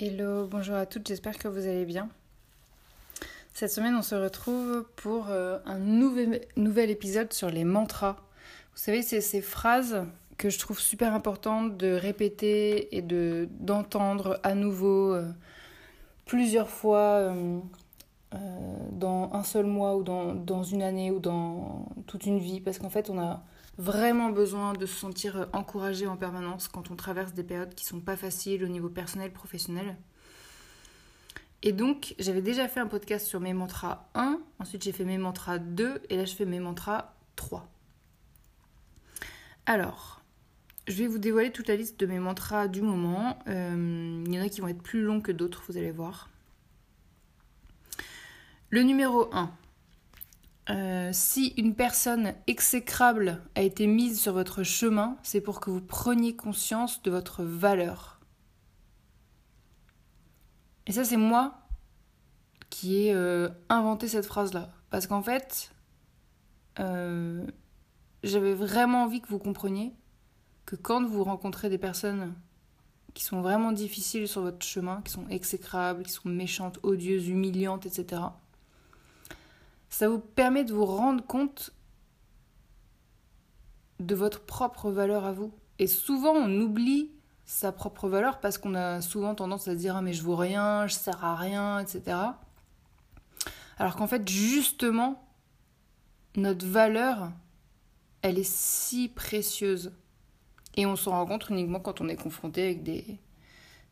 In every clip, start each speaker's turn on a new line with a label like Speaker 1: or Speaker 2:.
Speaker 1: Hello, bonjour à toutes, j'espère que vous allez bien. Cette semaine, on se retrouve pour euh, un nouvel, épisode sur les mantras. Vous savez, c'est ces phrases que je trouve super importantes de répéter et de d'entendre à nouveau euh, plusieurs fois euh, dans un seul mois ou dans, dans, une année ou dans toute une vie. Parce qu'en fait, on a vraiment besoin de se sentir encouragé en permanence quand on traverse des périodes qui sont pas faciles au niveau personnel, professionnel. Et donc, j'avais déjà fait un podcast sur mes mantras 1, ensuite j'ai fait mes mantras 2, et là je fais mes mantras 3. Alors, je vais vous dévoiler toute la liste de mes mantras du moment. Euh, il y en a qui vont être plus longs que d'autres, vous allez voir. Le numéro 1. Euh, si une personne exécrable a été mise sur votre chemin, c'est pour que vous preniez conscience de votre valeur. Et ça, c'est moi qui ai euh, inventé cette phrase-là. Parce qu'en fait, euh, j'avais vraiment envie que vous compreniez que quand vous rencontrez des personnes qui sont vraiment difficiles sur votre chemin, qui sont exécrables, qui sont méchantes, odieuses, humiliantes, etc., ça vous permet de vous rendre compte de votre propre valeur à vous. Et souvent, on oublie sa propre valeur parce qu'on a souvent tendance à se dire ah, mais je vaux rien, je sers à rien, etc. Alors qu'en fait justement notre valeur elle est si précieuse et on s'en rend compte uniquement quand on est confronté avec des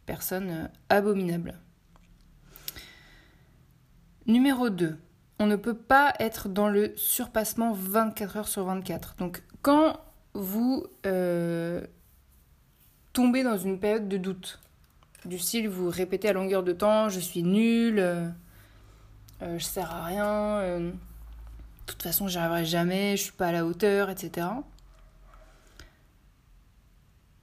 Speaker 1: personnes euh, abominables. Numéro 2. On ne peut pas être dans le surpassement 24 heures sur 24. Donc quand vous euh, tomber dans une période de doute. Du style, vous répétez à longueur de temps, je suis nul, euh, euh, je sers à rien, euh, de toute façon, j'y arriverai jamais, je suis pas à la hauteur, etc.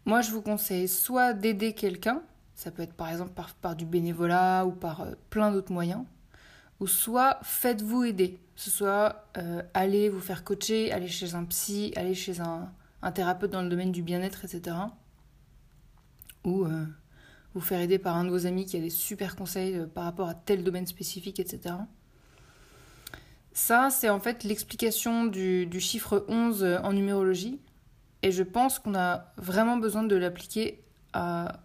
Speaker 1: Moi, je vous conseille soit d'aider quelqu'un, ça peut être par exemple par du bénévolat ou par plein d'autres moyens, ou soit faites-vous aider. Ce soit aller vous faire coacher, aller chez un psy, aller chez un, thérapeute dans le domaine du bien-être, etc ou euh, vous faire aider par un de vos amis qui a des super conseils euh, par rapport à tel domaine spécifique, etc. Ça, c'est en fait l'explication du, chiffre 11 euh, en numérologie. Et je pense qu'on a vraiment besoin de l'appliquer à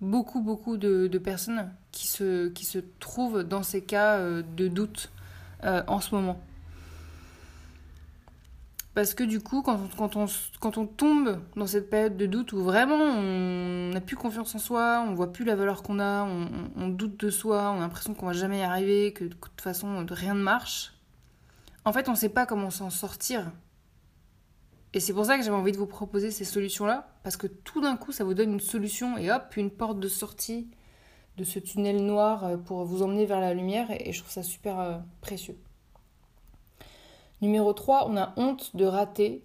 Speaker 1: beaucoup, beaucoup de, personnes qui se, qui se trouvent dans ces cas de doute en ce moment. Parce que du coup, quand on, quand, on, quand on tombe dans cette période de doute où vraiment on n'a plus confiance en soi, on voit plus la valeur qu'on a, on, doute de soi, on a l'impression qu'on va jamais y arriver, que de toute façon rien ne marche, en fait on ne sait pas comment s'en sortir. Et c'est pour ça que j'avais envie de vous proposer ces solutions-là, parce que tout d'un coup ça vous donne une solution et hop, une porte de sortie de ce tunnel noir euh, pour vous emmener vers la lumière, et je trouve ça super euh, précieux. Numéro 3, on a honte de rater.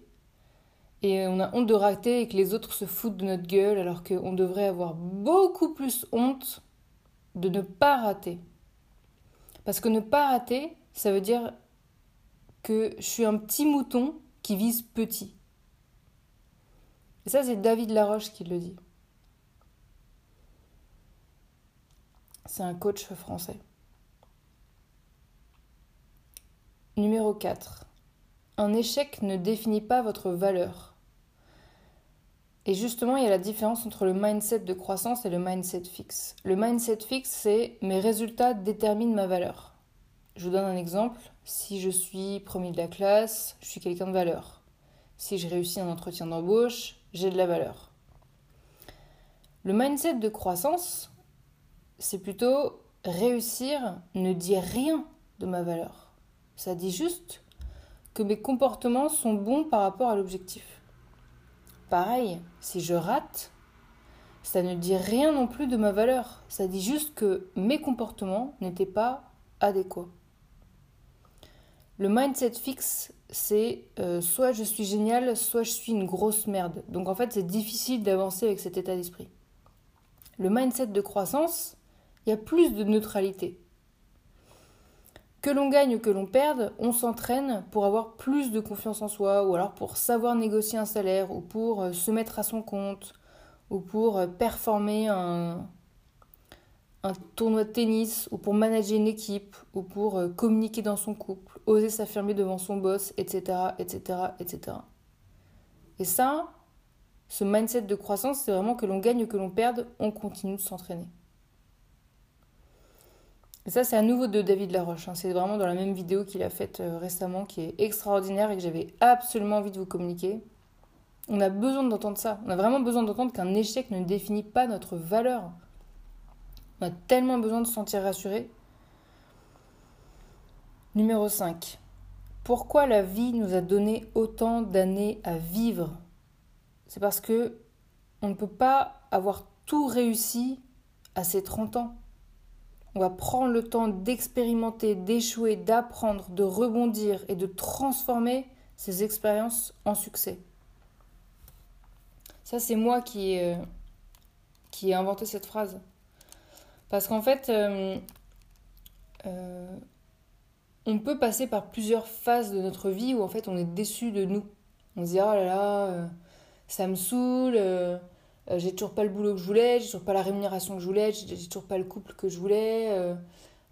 Speaker 1: Et on a honte de rater et que les autres se foutent de notre gueule alors qu'on devrait avoir beaucoup plus honte de ne pas rater. Parce que ne pas rater, ça veut dire que je suis un petit mouton qui vise petit. Et ça, c'est David Laroche qui le dit. C'est un coach français. Numéro 4. Un échec ne définit pas votre valeur. Et justement, il y a la différence entre le mindset de croissance et le mindset fixe. Le mindset fixe, c'est mes résultats déterminent ma valeur. Je vous donne un exemple. Si je suis premier de la classe, je suis quelqu'un de valeur. Si je réussis un entretien d'embauche, j'ai de la valeur. Le mindset de croissance, c'est plutôt réussir ne dit rien de ma valeur. Ça dit juste que mes comportements sont bons par rapport à l'objectif. Pareil, si je rate, ça ne dit rien non plus de ma valeur. Ça dit juste que mes comportements n'étaient pas adéquats. Le mindset fixe, c'est euh, soit je suis génial, soit je suis une grosse merde. Donc en fait, c'est difficile d'avancer avec cet état d'esprit. Le mindset de croissance, il y a plus de neutralité. Que l'on gagne ou que l'on perde, on s'entraîne pour avoir plus de confiance en soi, ou alors pour savoir négocier un salaire, ou pour euh, se mettre à son compte, ou pour euh, performer un, un tournoi de tennis, ou pour manager une équipe, ou pour euh, communiquer dans son couple, oser s'affirmer devant son boss, etc., etc., etc. Et ça, ce mindset de croissance, c'est vraiment que l'on gagne ou que l'on perde, on continue de s'entraîner. Et ça, c'est à nouveau de David Laroche. Hein. C'est vraiment dans la même vidéo qu'il a faite euh, récemment, qui est extraordinaire et que j'avais absolument envie de vous communiquer. On a besoin d'entendre ça. On a vraiment besoin d'entendre qu'un échec ne définit pas notre valeur. On a tellement besoin de se sentir rassuré. Numéro 5. Pourquoi la vie nous a donné autant d'années à vivre? C'est parce que on ne peut pas avoir tout réussi à ses 30 ans. On va prendre le temps d'expérimenter, d'échouer, d'apprendre, de rebondir et de transformer ces expériences en succès. Ça, c'est moi qui, euh, qui ai inventé cette phrase. Parce qu'en fait, euh, euh, on peut passer par plusieurs phases de notre vie où en fait on est déçu de nous. On se dit oh là là, ça me saoule, euh, j'ai toujours pas le boulot que je voulais, j'ai toujours pas la rémunération que je voulais, j'ai toujours pas le couple que je voulais, euh,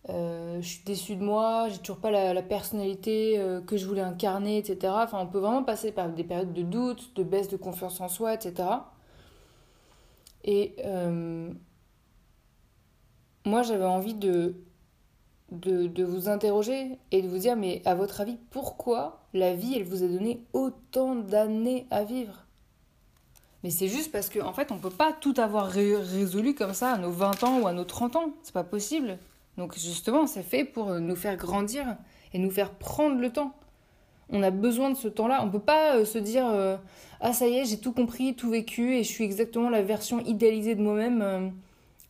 Speaker 1: euh, je suis déçue de moi, j'ai toujours pas la, personnalité que je voulais incarner, etc. Enfin, on peut vraiment passer par des périodes de doute, de baisse de confiance en soi, etc. Et moi, j'avais envie de, vous interroger et de vous dire, mais à votre avis, pourquoi la vie, elle vous a donné autant d'années à vivre? Mais c'est juste parce qu'en en fait, on ne peut pas tout avoir résolu comme ça à nos 20 ans ou à nos 30 ans. C'est pas possible. Donc justement, c'est fait pour nous faire grandir et nous faire prendre le temps. On a besoin de ce temps-là. On ne peut pas euh, se dire euh, Ah, ça y est, j'ai tout compris, tout vécu et je suis exactement la version idéalisée de moi-même euh,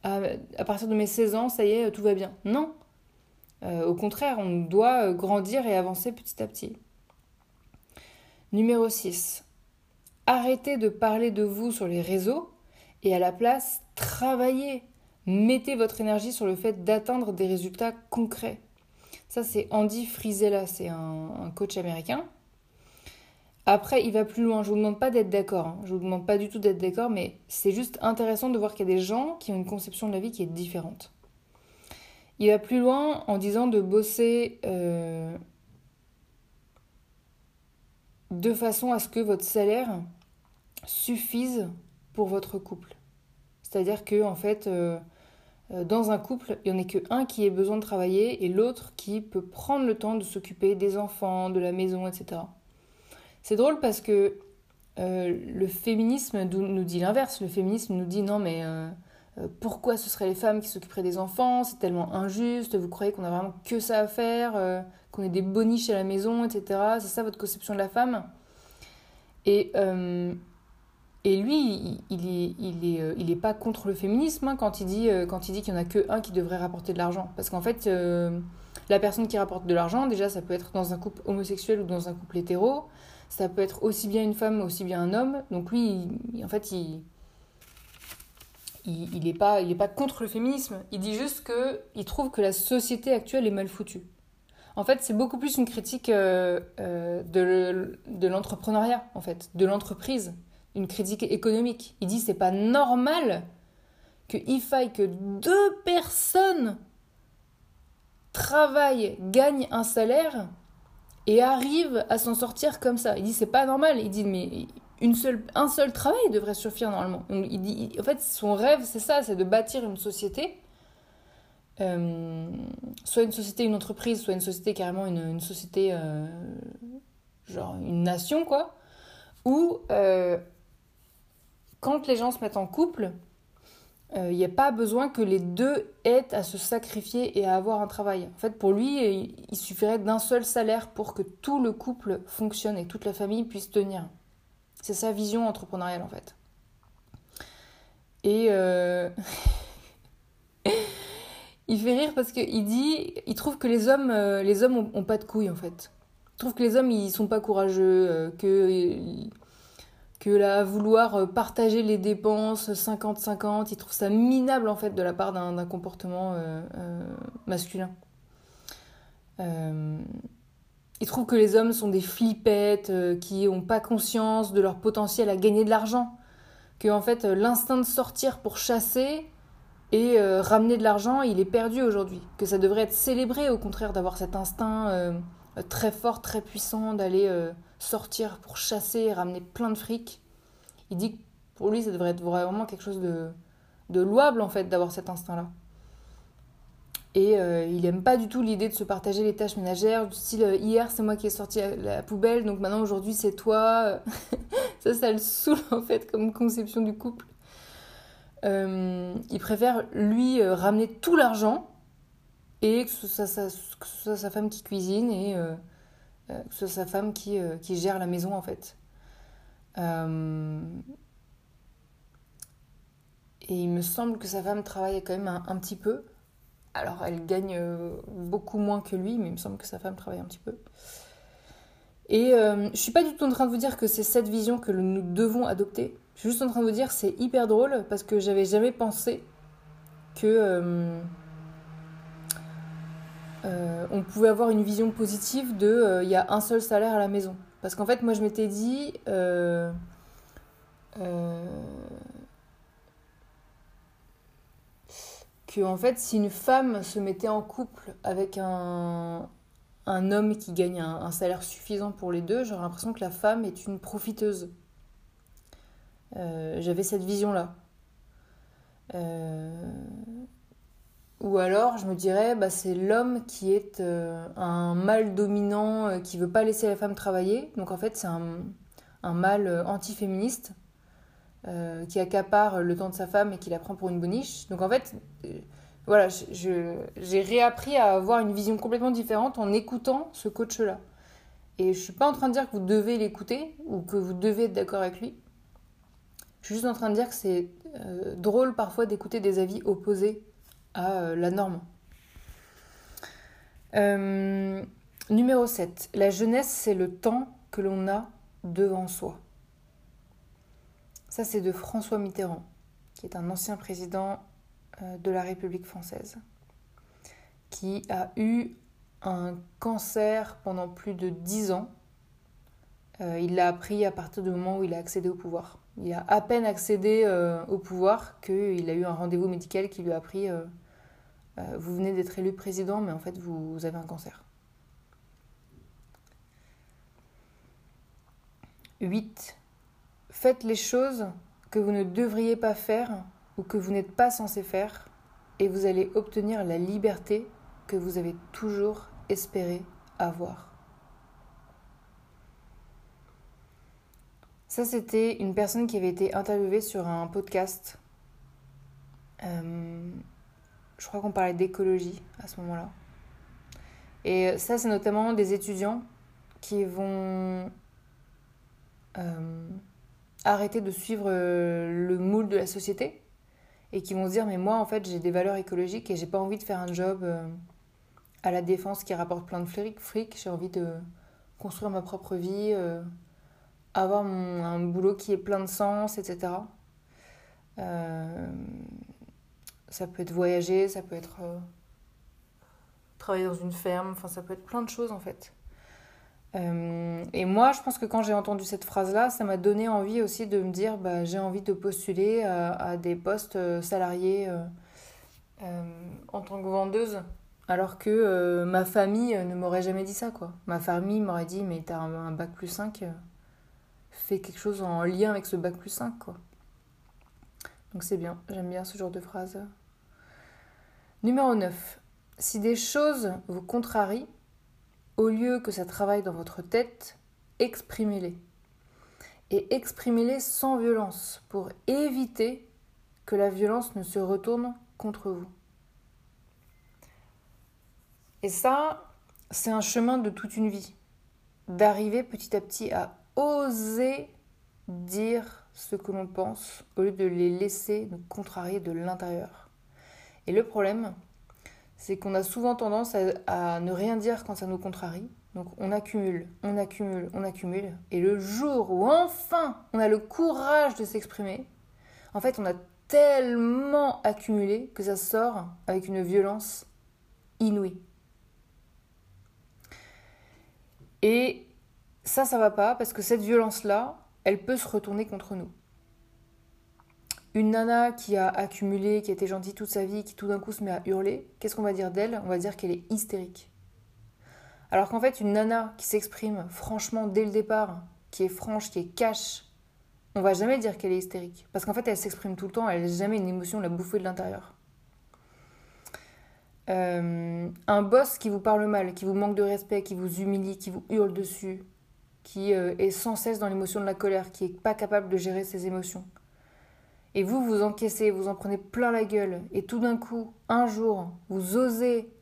Speaker 1: à, partir de mes 16 ans, ça y est, tout va bien. Non. au contraire, on doit grandir et avancer petit à petit. Numéro 6 Arrêtez de parler de vous sur les réseaux et à la place, travaillez. Mettez votre énergie sur le fait d'atteindre des résultats concrets. Ça, c'est Andy Frisella, c'est un, coach américain. Après, il va plus loin. Je ne vous demande pas d'être d'accord. Hein. Je vous demande pas du tout d'être d'accord, mais c'est juste intéressant de voir qu'il y a des gens qui ont une conception de la vie qui est différente. Il va plus loin en disant de bosser euh, de façon à ce que votre salaire suffise pour votre couple. C'est-à-dire que en fait, euh, euh, dans un couple, il n'y en a qu'un qui ait besoin de travailler et l'autre qui peut prendre le temps de s'occuper des enfants, de la maison, etc. C'est drôle parce que euh, le féminisme nous dit l'inverse. Le féminisme nous dit non mais pourquoi ce seraient les femmes qui s'occuperaient des enfants? C'est tellement injuste. Vous croyez qu'on a vraiment que ça à faire Qu'on est des boniches à la maison, etc. C'est ça votre conception de la femme? Et et lui, il est, il est, euh, il est pas contre le féminisme hein, quand il dit, euh, qu'il n'y en a que un qui devrait rapporter de l'argent. Parce qu'en fait, euh, la personne qui rapporte de l'argent, déjà, ça peut être dans un couple homosexuel ou dans un couple hétéro. Ça peut être aussi bien une femme, aussi bien un homme. Donc lui, en fait, il, il, il est pas, il pas contre le féminisme. Il dit juste que il trouve que la société actuelle est mal foutue. En fait, c'est beaucoup plus une critique de, de l'entrepreneuriat, en fait, de l'entreprise une critique économique. Il dit c'est pas normal qu'il faille que deux personnes travaillent, gagnent un salaire et arrivent à s'en sortir comme ça. Il dit c'est pas normal. Il dit mais une seule, un seul travail devrait suffire normalement. il dit, en fait, son rêve, c'est ça, c'est de bâtir une société, euh, soit une société, une entreprise, soit une société carrément une, une société, euh, genre une nation, quoi, où euh, quand les gens se mettent en couple, il n'y a pas besoin que les deux aient à se sacrifier et à avoir un travail. En fait, pour lui, il suffirait d'un seul salaire pour que tout le couple fonctionne et toute la famille puisse tenir. C'est sa vision entrepreneuriale en fait. Et euh, il fait rire parce qu'il dit, il trouve que les hommes, euh, les pas de couilles en fait. Il trouve que les hommes ils sont pas courageux, euh, que que là vouloir partager les dépenses 50-50, il trouve ça minable en fait de la part d'un comportement masculin. Ils trouvent que les hommes sont des flippettes, euh, qui n'ont pas conscience de leur potentiel à gagner de l'argent. Que en fait, euh, l'instinct de sortir pour chasser et euh, ramener de l'argent, il est perdu aujourd'hui. Que ça devrait être célébré, au contraire, d'avoir cet instinct très fort, très puissant, d'aller sortir pour chasser et ramener plein de fric. Il dit que pour lui, ça devrait être vraiment quelque chose de, louable, en fait, d'avoir cet instinct-là. Et euh, il aime pas du tout l'idée de se partager les tâches ménagères, du style euh, hier c'est moi qui ai sorti la poubelle, donc maintenant aujourd'hui c'est toi. ça, ça le saoule en fait comme conception du couple. Euh, il préfère lui ramener tout l'argent et que ce, soit sa, femme qui cuisine et que ce soit sa femme qui, qui gère la maison en fait. Et il me semble que sa femme travaille quand même un petit peu. Alors, elle gagne euh, beaucoup moins que lui, mais il me semble que sa femme travaille un petit peu. Et euh, je suis pas du tout en train de vous dire que c'est cette vision que nous devons adopter. Je suis juste en train de vous dire que c'est hyper drôle parce que j'avais jamais pensé que euh, on pouvait avoir une vision positive de il y a un seul salaire à la maison. Parce qu'en fait, moi je m'étais dit que en fait, si une femme se mettait en couple avec un, homme qui gagne un, salaire suffisant pour les deux, j'aurais l'impression que la femme est une profiteuse. Euh, j'avais cette vision-là. Euh, ou alors, je me dirais, bah, c'est l'homme qui est euh, un mâle dominant qui veut pas laisser la femme travailler. Donc en fait, c'est un, mâle antiféministe euh, qui accapare le temps de sa femme et qui la prend pour une boniche. Donc en fait, euh, voilà, j'ai réappris à avoir une vision complètement différente en écoutant ce coach-là. Et je suis pas en train de dire que vous devez l'écouter ou que vous devez être d'accord avec lui. Je suis juste en train de dire que c'est euh, drôle parfois d'écouter des avis opposés à la norme. numéro 7. La jeunesse, c'est le temps que l'on a devant soi. Ça, c'est de François Mitterrand, qui est un ancien président euh, de la République française, qui a eu un cancer pendant plus de dix ans. Euh, il l'a appris à partir du moment où il a accédé au pouvoir. Il a à peine accédé euh, au pouvoir qu'il a eu un rendez-vous médical qui lui a appris Vous venez d'être élu président, mais en fait, vous avez un cancer. 8. Faites les choses que vous ne devriez pas faire ou que vous n'êtes pas censé faire et vous allez obtenir la liberté que vous avez toujours espéré avoir. Ça, c'était une personne qui avait été interviewée sur un podcast. Euh, je crois qu'on parlait d'écologie à ce moment-là. Et ça, c'est notamment des étudiants qui vont euh, arrêter de suivre euh, le moule de la société et qui vont se dire mais moi en fait j'ai des valeurs écologiques et j'ai pas envie de faire un job euh, à la défense qui rapporte plein de fric, j'ai envie de construire ma propre vie, avoir un boulot qui est plein de sens, etc. ça peut être voyager, ça peut être travailler dans une ferme, enfin ça peut être plein de choses en fait. Euh, et moi, je pense que quand j'ai entendu cette phrase-là, ça m'a donné envie aussi de me dire bah, j'ai envie de postuler à, des postes euh, salariés euh, en tant que vendeuse. Alors que ma famille ne m'aurait jamais dit ça, quoi. Ma famille m'aurait dit mais t'as un, bac plus 5, fait quelque chose en lien avec ce bac plus 5, quoi. Donc c'est bien, j'aime bien ce genre de phrase. Numéro 9. Si des choses vous contrarient, au lieu que ça travaille dans votre tête, exprimez-les. Et exprimez-les sans violence pour éviter que la violence ne se retourne contre vous. Et ça, c'est un chemin de toute une vie. D'arriver petit à petit à oser dire ce que l'on pense au lieu de les laisser nous contrarier de l'intérieur. Et le problème, c'est qu'on a souvent tendance à, ne rien dire quand ça nous contrarie. Donc on accumule, on accumule, on accumule. Et le jour où enfin on a le courage de s'exprimer, en fait on a tellement accumulé que ça sort avec une violence inouïe. Et ça, ça va pas parce que cette violence-là, elle peut se retourner contre nous. Une nana qui a accumulé, qui a été gentille toute sa vie, qui tout d'un coup se met à hurler, qu'est-ce qu'on va dire d'elle? On va dire qu'elle est hystérique. Alors qu'en fait, une nana qui s'exprime franchement dès le départ, qui est franche, qui est cash, on va jamais dire qu'elle est hystérique. Parce qu'en fait, elle s'exprime tout le temps, elle n'a jamais une émotion la bouffer de l'intérieur. Euh, un boss qui vous parle mal, qui vous manque de respect, qui vous humilie, qui vous hurle dessus, qui euh, est sans cesse dans l'émotion de la colère, qui n'est pas capable de gérer ses émotions. Et vous, vous encaissez, vous en prenez plein la gueule, et tout d'un coup, un jour, vous osez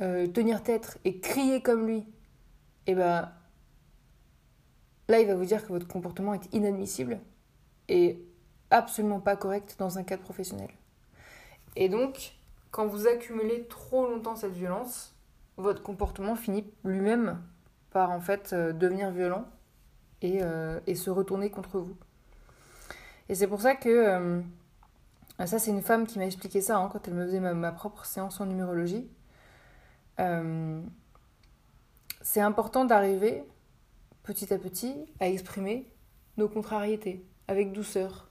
Speaker 1: euh, tenir tête et crier comme lui, et ben là, il va vous dire que votre comportement est inadmissible et absolument pas correct dans un cadre professionnel. Et donc, quand vous accumulez trop longtemps cette violence, votre comportement finit lui-même par en fait euh, devenir violent euh, et, se retourner contre vous. Et c'est pour ça que euh, ça c'est une femme qui m'a expliqué ça hein, quand elle me faisait ma, propre séance en numérologie. c'est important d'arriver petit à petit à exprimer nos contrariétés avec douceur.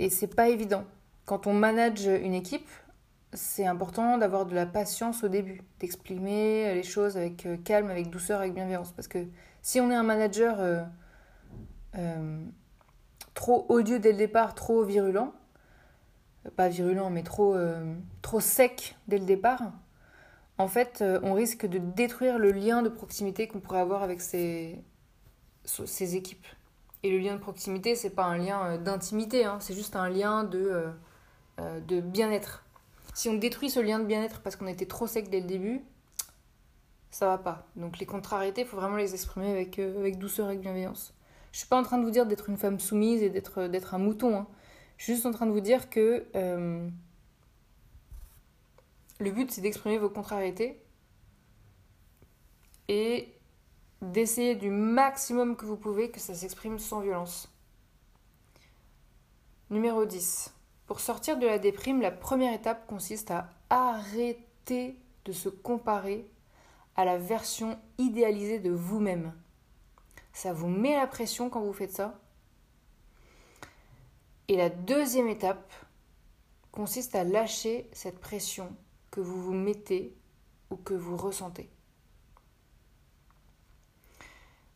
Speaker 1: Et c'est pas évident. Quand on manage une équipe, c'est important d'avoir de la patience au début, d'exprimer les choses avec euh, calme, avec douceur, avec bienveillance. Parce que si on est un manager euh, euh, trop odieux dès le départ, trop virulent, pas virulent, mais trop, trop sec dès le départ, en fait, on risque de détruire le lien de proximité qu'on pourrait avoir avec ces ses équipes. Et le lien de proximité, c'est pas un lien euh, d'intimité, hein, c'est juste un lien de, euh, euh, de bien-être. Si on détruit ce lien de bien-être parce qu'on était trop sec dès le début, ça va pas. Donc les contrariétés, il faut vraiment les exprimer avec, avec douceur et avec bienveillance. Je suis pas en train de vous dire d'être une femme soumise et d'être, d'être un mouton. Hein. Je suis juste en train de vous dire que le but, c'est d'exprimer vos contrariétés et d'essayer du maximum que vous pouvez que ça s'exprime sans violence. Numéro 10. Pour sortir de la déprime, la première étape consiste à arrêter de se comparer à la version idéalisée de vous-même. Ça vous met la pression quand vous faites ça. Et la deuxième étape consiste à lâcher cette pression que vous vous mettez ou que vous ressentez.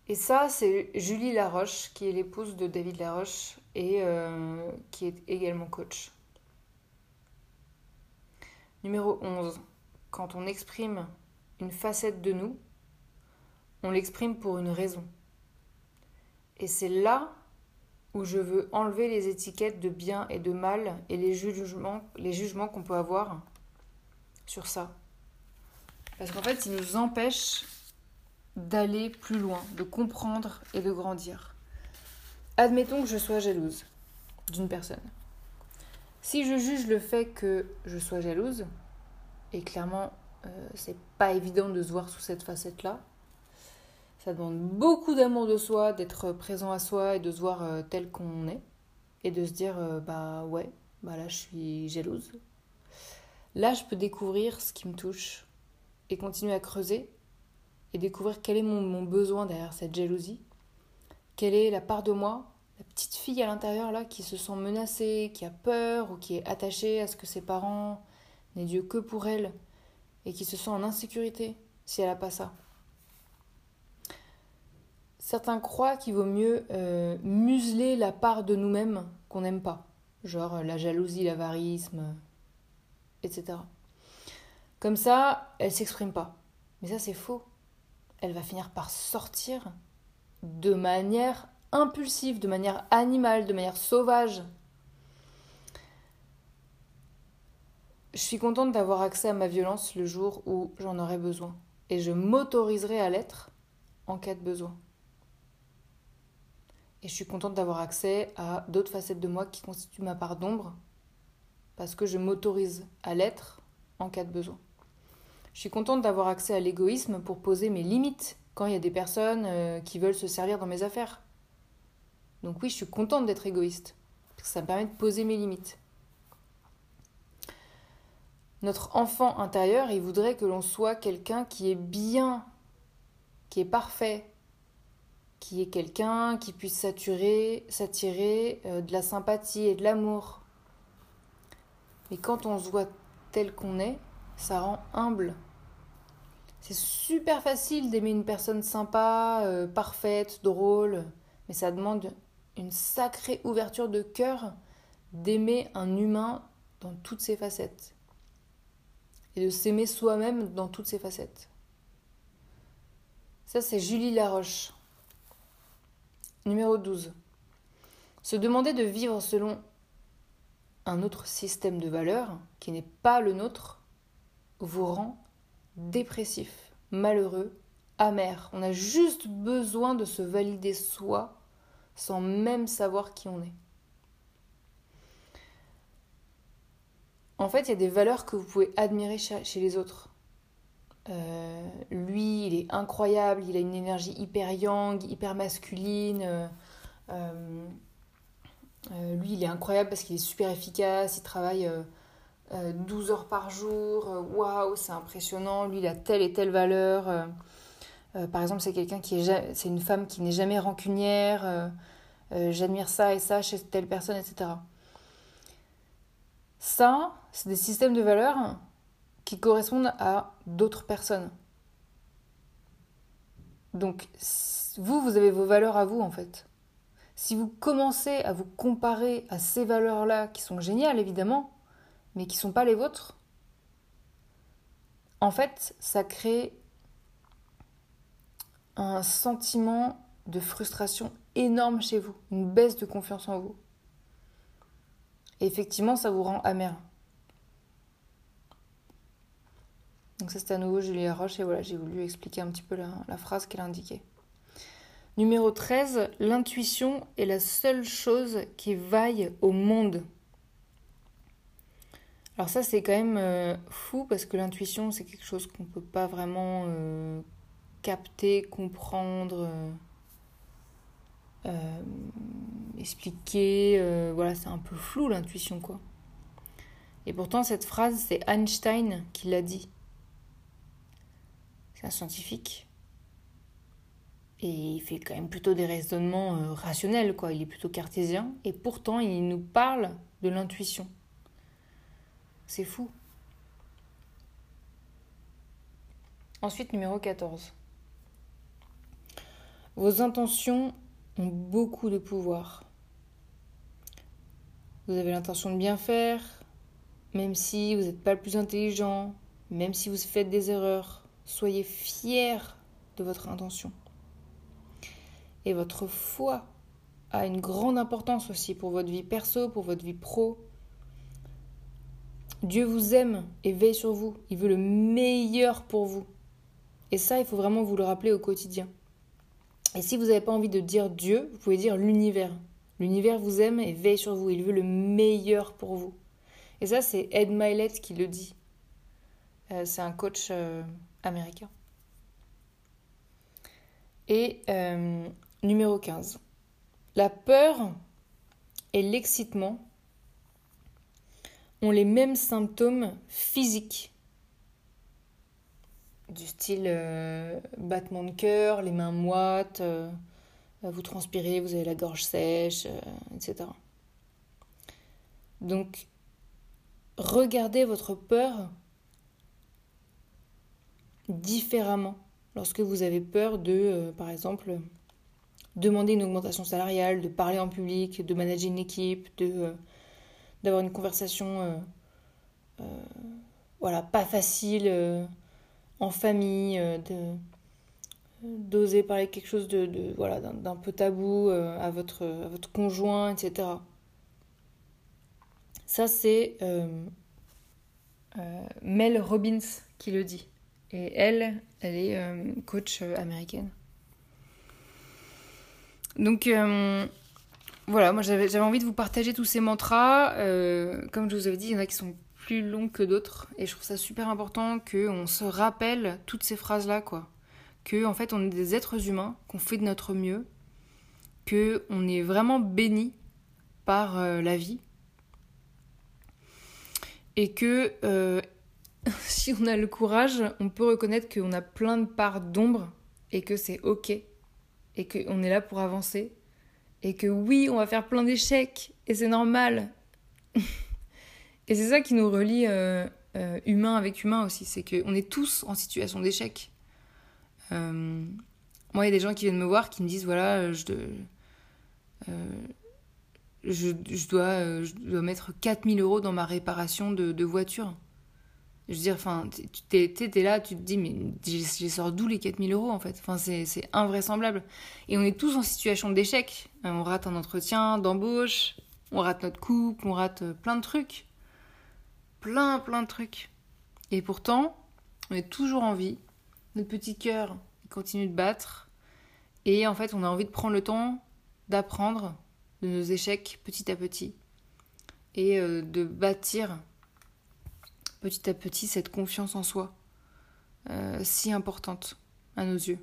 Speaker 1: Et ça, c'est Julie Laroche, qui est l'épouse de David Laroche et euh, qui est également coach. Numéro 11. Quand on exprime une facette de nous, on l'exprime pour une raison. Et c'est là où je veux enlever les étiquettes de bien et de mal et les jugements, les jugements qu'on peut avoir sur ça. Parce qu'en fait, ils nous empêchent d'aller plus loin, de comprendre et de grandir. Admettons que je sois jalouse d'une personne. Si je juge le fait que je sois jalouse, et clairement euh, c'est pas évident de se voir sous cette facette-là, ça demande beaucoup d'amour de soi, d'être présent à soi et de se voir euh, tel qu'on est, et de se dire euh, bah ouais, bah là je suis jalouse. Là je peux découvrir ce qui me touche et continuer à creuser et découvrir quel est mon, besoin derrière cette jalousie. Quelle est la part de moi, la petite fille à l'intérieur là qui se sent menacée, qui a peur ou qui est attachée à ce que ses parents n'aient Dieu que pour elle et qui se sent en insécurité si elle n'a pas ça. Certains croient qu'il vaut mieux euh, museler la part de nous-mêmes qu'on n'aime pas, genre la jalousie, l'avarisme, etc. Comme ça, elle s'exprime pas. Mais ça, c'est faux. Elle va finir par sortir de manière impulsive, de manière animale, de manière sauvage. Je suis contente d'avoir accès à ma violence le jour où j'en aurai besoin. Et je m'autoriserai à l'être en cas de besoin. Et je suis contente d'avoir accès à d'autres facettes de moi qui constituent ma part d'ombre, parce que je m'autorise à l'être en cas de besoin. Je suis contente d'avoir accès à l'égoïsme pour poser mes limites quand il y a des personnes euh, qui veulent se servir dans mes affaires. Donc oui, je suis contente d'être égoïste, parce que ça me permet de poser mes limites. Notre enfant intérieur, il voudrait que l'on soit quelqu'un qui est bien, qui est parfait, qui est quelqu'un qui puisse s'attirer, s'attirer euh, de la sympathie et de l'amour. Mais quand on se voit tel qu'on est, ça rend humble. C'est super facile d'aimer une personne sympa, euh, parfaite, drôle, mais ça demande une sacrée ouverture de cœur d'aimer un humain dans toutes ses facettes et de s'aimer soi-même dans toutes ses facettes. Ça, c'est Julie Laroche. Numéro 12. Se demander de vivre selon un autre système de valeurs qui n'est pas le nôtre vous rend dépressif, malheureux, amer. On a juste besoin de se valider soi sans même savoir qui on est. En fait, il y a des valeurs que vous pouvez admirer chez les autres. Euh, lui, il est incroyable, il a une énergie hyper yang, hyper masculine. Euh, euh, lui, il est incroyable parce qu'il est super efficace, il travaille 12 euh, heures par jour, euh, waouh, c'est impressionnant, lui il a telle et telle valeur. Euh, par exemple, c'est quelqu'un qui est, c'est une femme qui n'est jamais rancunière, j'admire ça et ça chez telle personne, etc. Ça, c'est des systèmes de valeurs qui correspondent à d'autres personnes. Donc, vous, vous avez vos valeurs à vous, en fait. Si vous commencez à vous comparer à ces valeurs-là, qui sont géniales, évidemment, mais qui ne sont pas les vôtres, en fait, ça crée un sentiment de frustration énorme chez vous, une baisse de confiance en vous. Et effectivement, ça vous rend amer. Donc ça c'était à nouveau Julie Roche et voilà, j'ai voulu expliquer un petit peu la phrase qu'elle indiquait. Numéro 13, l'intuition est la seule chose qui vaille au monde. Alors ça c'est quand même euh, fou parce que l'intuition c'est quelque chose qu'on ne peut pas vraiment euh, capter, comprendre, euh, expliquer. voilà, c'est un peu flou l'intuition quoi. Et pourtant cette phrase c'est Einstein qui l'a dit. C'est un scientifique. Et il fait quand même plutôt des raisonnements rationnels quoi. Il est plutôt cartésien et pourtant il nous parle de l'intuition. C'est fou. Ensuite, numéro 14. Vos intentions ont beaucoup de pouvoir. Vous avez l'intention de bien faire, même si vous n'êtes pas le plus intelligent, même si vous faites des erreurs. Soyez fiers de votre intention. Et votre foi a une grande importance aussi pour votre vie perso, pour votre vie pro, Dieu vous aime et veille sur vous. Il veut le meilleur pour vous. Et ça, il faut vraiment vous le rappeler au quotidien. Et si vous n'avez pas envie de dire Dieu, vous pouvez dire l'univers. L'univers vous aime et veille sur vous. Il veut le meilleur pour vous. Et ça, c'est Ed Milet qui le dit. Euh, c'est un coach euh, américain. Et euh, numéro 15. La peur et l'excitement ont les mêmes symptômes physiques du style euh, battement de cœur, les mains moites, euh, vous transpirez, vous avez la gorge sèche, euh, etc. Donc, regardez votre peur différemment lorsque vous avez peur de, par exemple, demander une augmentation salariale, de parler en public, de manager une équipe, de d'avoir une conversation voilà pas facile en famille, de d'oser parler quelque chose de, voilà d'un peu tabou à votre à votre conjoint, etc. Ça c'est Mel Robbins qui le dit. Et elle, elle est euh, coach euh, américaine. Donc euh, voilà, moi j'avais envie de vous partager tous ces mantras. comme je vous avais dit, il y en a qui sont plus longs que d'autres. Et je trouve ça super important qu'on se rappelle toutes ces phrases-là, quoi. Que en fait on est des êtres humains, qu'on fait de notre mieux, que on est vraiment béni par la vie. Et que si on a le courage, on peut reconnaître qu'on a plein de parts d'ombre et que c'est ok et qu'on est là pour avancer et que oui, on va faire plein d'échecs et c'est normal. et c'est ça qui nous relie euh, euh, humain avec humain aussi, c'est qu'on est tous en situation d'échec. Euh, moi, il y a des gens qui viennent me voir qui me disent voilà, je, je, dois, je dois mettre 4000 euros dans ma réparation de voiture. Je veux dire, enfin, tu es, là, tu te dis, mais j'ai sors d'où les 4000 euros en fait? Enfin, c'est invraisemblable. Et on est tous en situation d'échec. Euh, on rate un entretien d'embauche, on rate notre couple, on rate euh, plein de trucs. Plein, plein de trucs. Et pourtant, on est toujours en vie. Notre petit cœur continue de battre. Et en fait, on a envie de prendre le temps d'apprendre de nos échecs petit à petit. Et euh, de bâtir petit à petit cette confiance en soi, euh, si importante à nos yeux.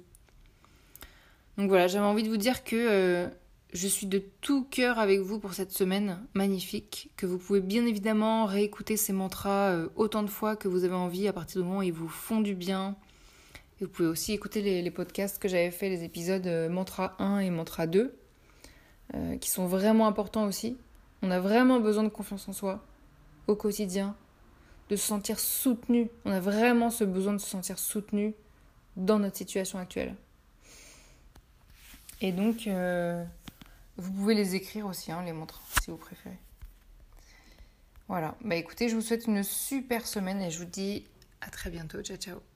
Speaker 1: Donc voilà, j'avais envie de vous dire que euh, je suis de tout cœur avec vous pour cette semaine magnifique, que vous pouvez bien évidemment réécouter ces mantras euh, autant de fois que vous avez envie à partir du moment où ils vous font du bien. Vous pouvez aussi écouter les, les podcasts que j'avais fait, les épisodes mantra 1 et mantra 2, qui sont vraiment importants aussi. On a vraiment besoin de confiance en soi au quotidien, de se sentir soutenu. On a vraiment ce besoin de se sentir soutenu dans notre situation actuelle. Et donc, euh, vous pouvez les écrire aussi, hein, les montres, si vous préférez. Voilà. Bah écoutez, je vous souhaite une super semaine et je vous dis à très bientôt. Ciao, ciao.